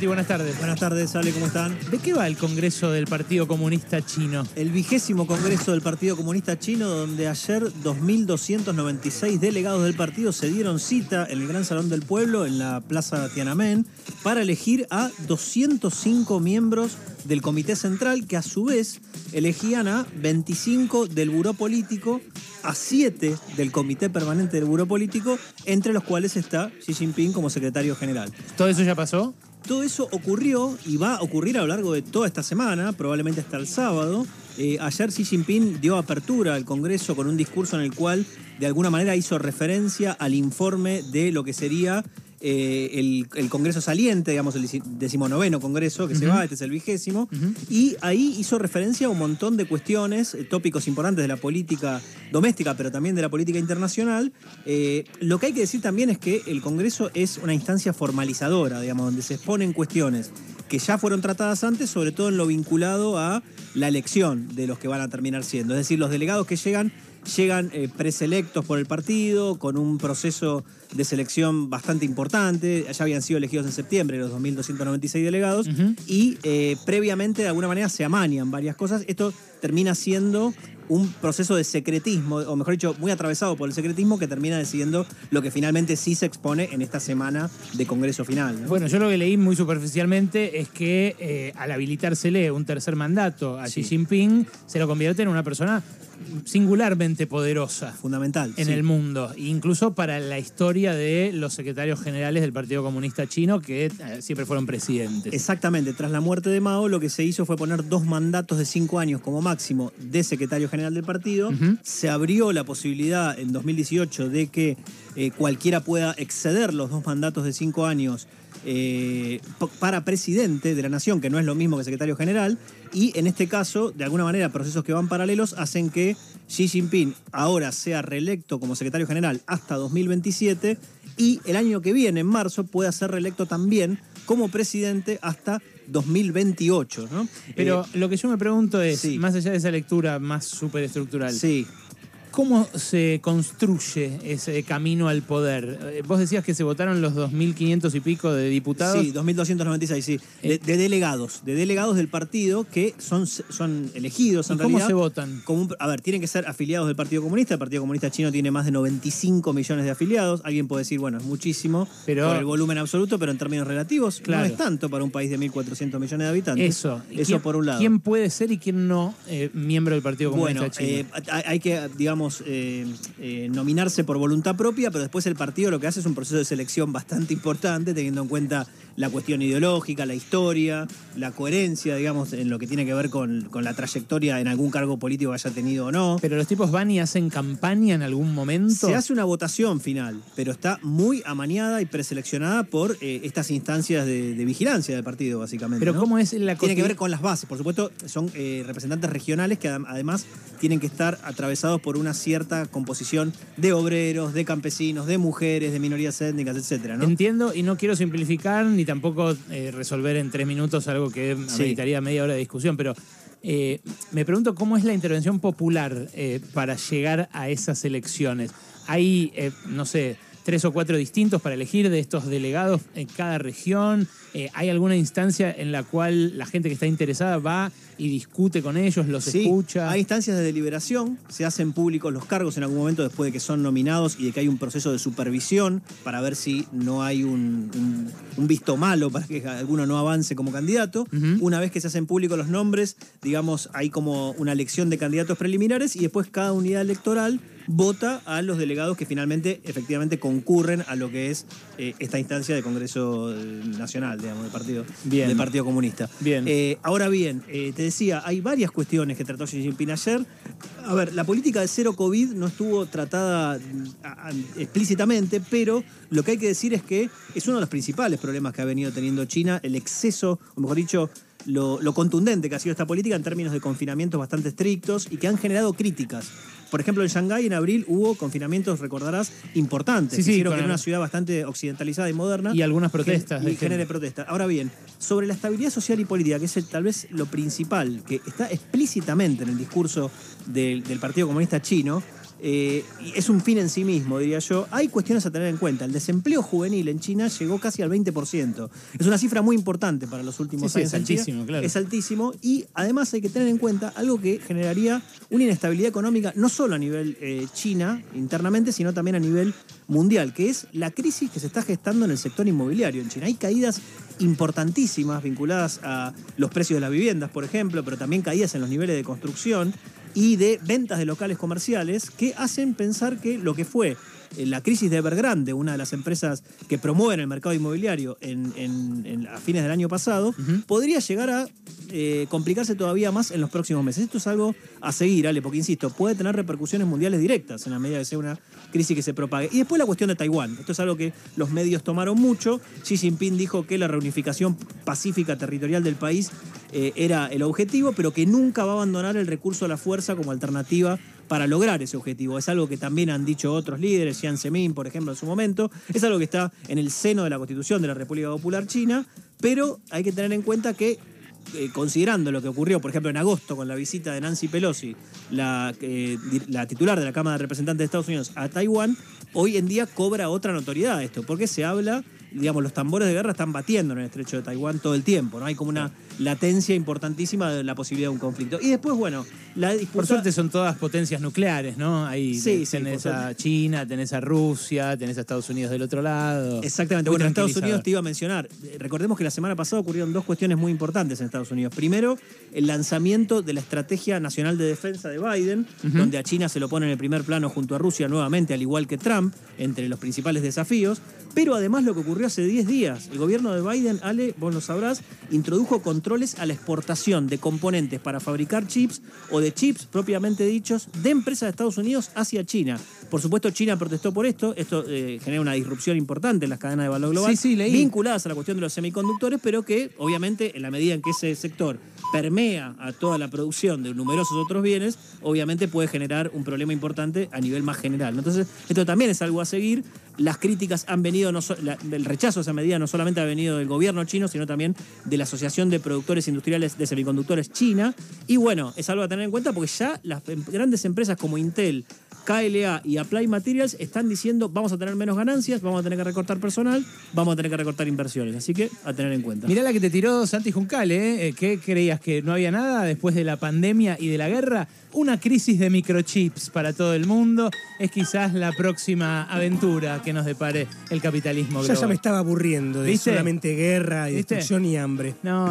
Sí, buenas tardes. Buenas tardes, Ale, ¿cómo están? ¿De qué va el Congreso del Partido Comunista Chino? El vigésimo Congreso del Partido Comunista Chino, donde ayer 2.296 delegados del partido se dieron cita en el Gran Salón del Pueblo, en la Plaza Tiananmen, para elegir a 205 miembros del Comité Central, que a su vez elegían a 25 del Buró Político, a 7 del Comité Permanente del Buró Político, entre los cuales está Xi Jinping como secretario general. ¿Todo eso ya pasó? Todo eso ocurrió y va a ocurrir a lo largo de toda esta semana, probablemente hasta el sábado. Eh, ayer Xi Jinping dio apertura al Congreso con un discurso en el cual de alguna manera hizo referencia al informe de lo que sería eh, el, Congreso saliente, digamos, el decimonoveno Congreso que se va, este es el vigésimo, y ahí hizo referencia a un montón de cuestiones, eh, tópicos importantes de la política doméstica, pero también de la política internacional. Eh, lo que hay que decir también es que el Congreso es una instancia formalizadora, digamos, donde se exponen cuestiones que ya fueron tratadas antes, sobre todo en lo vinculado a la elección de los que van a terminar siendo. Es decir, los delegados que llegan llegan eh, preselectos por el partido, con un proceso de selección bastante importante. Ya habían sido elegidos en septiembre los 2.296 delegados. Y eh, previamente, de alguna manera, se amañan varias cosas. Esto termina siendo un proceso de secretismo, o mejor dicho, muy atravesado por el secretismo, que termina decidiendo lo que finalmente sí se expone en esta semana de Congreso final. Bueno, yo lo que leí muy superficialmente es que eh, al habilitársele un tercer mandato a Xi Jinping, se lo convierte en una persona singularmente poderosa. Fundamental. En el mundo, incluso para la historia de los secretarios generales del Partido Comunista Chino, que eh, siempre fueron presidentes. Exactamente, tras la muerte de Mao, lo que se hizo fue poner dos mandatos de cinco años como máximo de secretario general del partido. Se abrió la posibilidad en 2018 de que eh, cualquiera pueda exceder los dos mandatos de cinco años eh, para presidente de la nación, que no es lo mismo que secretario general, y en este caso, de alguna manera, procesos que van paralelos hacen que Xi Jinping ahora sea reelecto como secretario general hasta 2027 y el año que viene, en marzo, pueda ser reelecto también como presidente hasta 2028. Pero eh, lo que yo me pregunto es, más allá de esa lectura más superestructural, sí. ¿Cómo se construye ese camino al poder? Eh, vos decías que se votaron los 2.500 y pico de diputados. Sí, 2.296, sí. De, delegados, de delegados del partido que son, son elegidos en ¿Cómo se votan? a ver, tienen que ser afiliados del Partido Comunista. El Partido Comunista Chino tiene más de 95 millones de afiliados. Alguien puede decir, bueno, es muchísimo pero, por el volumen absoluto, pero en términos relativos no es tanto para un país de 1.400 millones de habitantes. Eso. Eso por un lado. ¿Quién puede ser y quién no eh, miembro del Partido Comunista Chino? Eh, hay que, digamos, eh, eh, nominarse por voluntad propia, pero después el partido lo que hace es un proceso de selección bastante importante, teniendo en cuenta la cuestión ideológica, la historia, la coherencia, digamos, en lo que tiene que ver con, la trayectoria en algún cargo político que haya tenido o no. Pero los tipos van y hacen campaña en algún momento. Se hace una votación final, pero está muy amañada y preseleccionada por eh, estas instancias de, vigilancia del partido, básicamente. Pero ¿cómo es la Tiene que ver con las bases, por supuesto, son representantes regionales que además tienen que estar atravesados por una cierta composición de obreros, de campesinos, de mujeres, de minorías étnicas, etcétera. Entiendo y no quiero simplificar ni tampoco eh, resolver en tres minutos algo que ameritaría media hora de discusión, pero eh, me pregunto cómo es la intervención popular eh, para llegar a esas elecciones. Hay, no sé, tres o cuatro distintos para elegir de estos delegados en cada región. ¿Hay alguna instancia en la cual la gente que está interesada va y discute con ellos, los escucha. Hay instancias de deliberación, se hacen públicos los cargos en algún momento después de que son nominados y de que hay un proceso de supervisión para ver si no hay un, visto malo para que alguno no avance como candidato. Una vez que se hacen públicos los nombres, digamos, hay como una elección de candidatos preliminares y después cada unidad electoral vota a los delegados que finalmente efectivamente concurren a lo que es eh, esta instancia de Congreso eh, Nacional, digamos, del Partido, Del partido Comunista. Bien. Eh, ahora bien, te decía, hay varias cuestiones que trató Xi Jinping ayer. A ver, la política de cero COVID no estuvo tratada explícitamente, pero lo que hay que decir es que es uno de los principales problemas que ha venido teniendo China, el exceso, o mejor dicho, lo, lo contundente que ha sido esta política en términos de confinamientos bastante estrictos y que han generado críticas por ejemplo, en Shanghái en abril hubo confinamientos, recordarás, importantes. Sí, sí, que era una ciudad bastante occidentalizada y moderna. Y algunas protestas. Y genere protestas. Ahora bien, sobre la estabilidad social y política, que es tal vez lo principal, que está explícitamente en el discurso del, Partido Comunista Chino, eh, es un fin en sí mismo, diría yo. Hay cuestiones a tener en cuenta. El desempleo juvenil en China llegó casi al 20%. Es una cifra muy importante para los últimos años. Es altísimo, claro. Es altísimo y además hay que tener en cuenta algo que generaría una inestabilidad económica no solo a nivel eh, China internamente, sino también a nivel mundial, que es la crisis que se está gestando en el sector inmobiliario en China. Hay caídas importantísimas vinculadas a los precios de las viviendas, por ejemplo, pero también caídas en los niveles de construcción y de ventas de locales comerciales que hacen pensar que lo que fue eh, la crisis de Evergrande, una de las empresas que promueven el mercado inmobiliario en, a fines del año pasado, podría llegar a eh, complicarse todavía más en los próximos meses. Esto es algo a seguir, Ale, porque insisto, puede tener repercusiones mundiales directas en la medida que sea una crisis que se propague. Y después la cuestión de Taiwán. Esto es algo que los medios tomaron mucho. Xi Jinping dijo que la reunificación pacífica territorial del país eh, era el objetivo, pero que nunca va a abandonar el recurso a la fuerza como alternativa para lograr ese objetivo. Es algo que también han dicho otros líderes, Jiang Zemin, por ejemplo, en su momento. Es algo que está en el seno de la Constitución de la República Popular China, pero hay que tener en cuenta que eh, considerando lo que ocurrió, por ejemplo, en agosto con la visita de Nancy Pelosi, la, eh, la titular de la Cámara de Representantes de Estados Unidos, a Taiwán, hoy en día cobra otra notoriedad esto, porque se habla digamos, los tambores de guerra están batiendo en el estrecho de Taiwán todo el tiempo, ¿no? Hay como una latencia importantísima de la posibilidad de un conflicto. Y después, bueno, la disputa... Por suerte son todas potencias nucleares, ¿no? Ahí sí, tenés a China, tenés a Rusia, tenés a Estados Unidos del otro lado. Exactamente. bueno, Estados Unidos te iba a mencionar. Recordemos que la semana pasada ocurrieron dos cuestiones muy importantes en Estados Unidos. Primero, el lanzamiento de la Estrategia Nacional de Defensa de Biden, donde a China se lo pone en el primer plano junto a Rusia nuevamente, al igual que Trump, entre los principales desafíos. Pero además lo que ocurrió hace 10 días, el gobierno de Biden, Ale, vos lo sabrás, introdujo controles a la exportación de componentes para fabricar chips o de chips propiamente dichos de empresas de Estados Unidos hacia China. Por supuesto, China protestó por esto. Esto eh, genera una disrupción importante en las cadenas de valor global, vinculadas a la cuestión de los semiconductores, pero que obviamente en la medida en que ese sector permea a toda la producción de numerosos otros bienes, obviamente puede generar un problema importante a nivel más general. Entonces, esto también es algo a seguir. Las críticas han venido, el rechazo a esa medida no solamente ha venido del gobierno chino, sino también de la Asociación de Productores Industriales de Semiconductores China. Y bueno, es algo a tener en cuenta porque ya las em, grandes empresas como Intel, KLA y Apply Materials están diciendo vamos a tener menos ganancias, vamos a tener que recortar personal, vamos a tener que recortar inversiones. Así que a tener en cuenta. Mirá la que te tiró Santi Juncal, ¿eh? ¿Qué creías que no había nada después de la pandemia y de la guerra? Una crisis de microchips para todo el mundo es quizás la próxima aventura que nos depare el capitalismo global. Ya, ya me estaba aburriendo de solamente guerra y destrucción y hambre. No,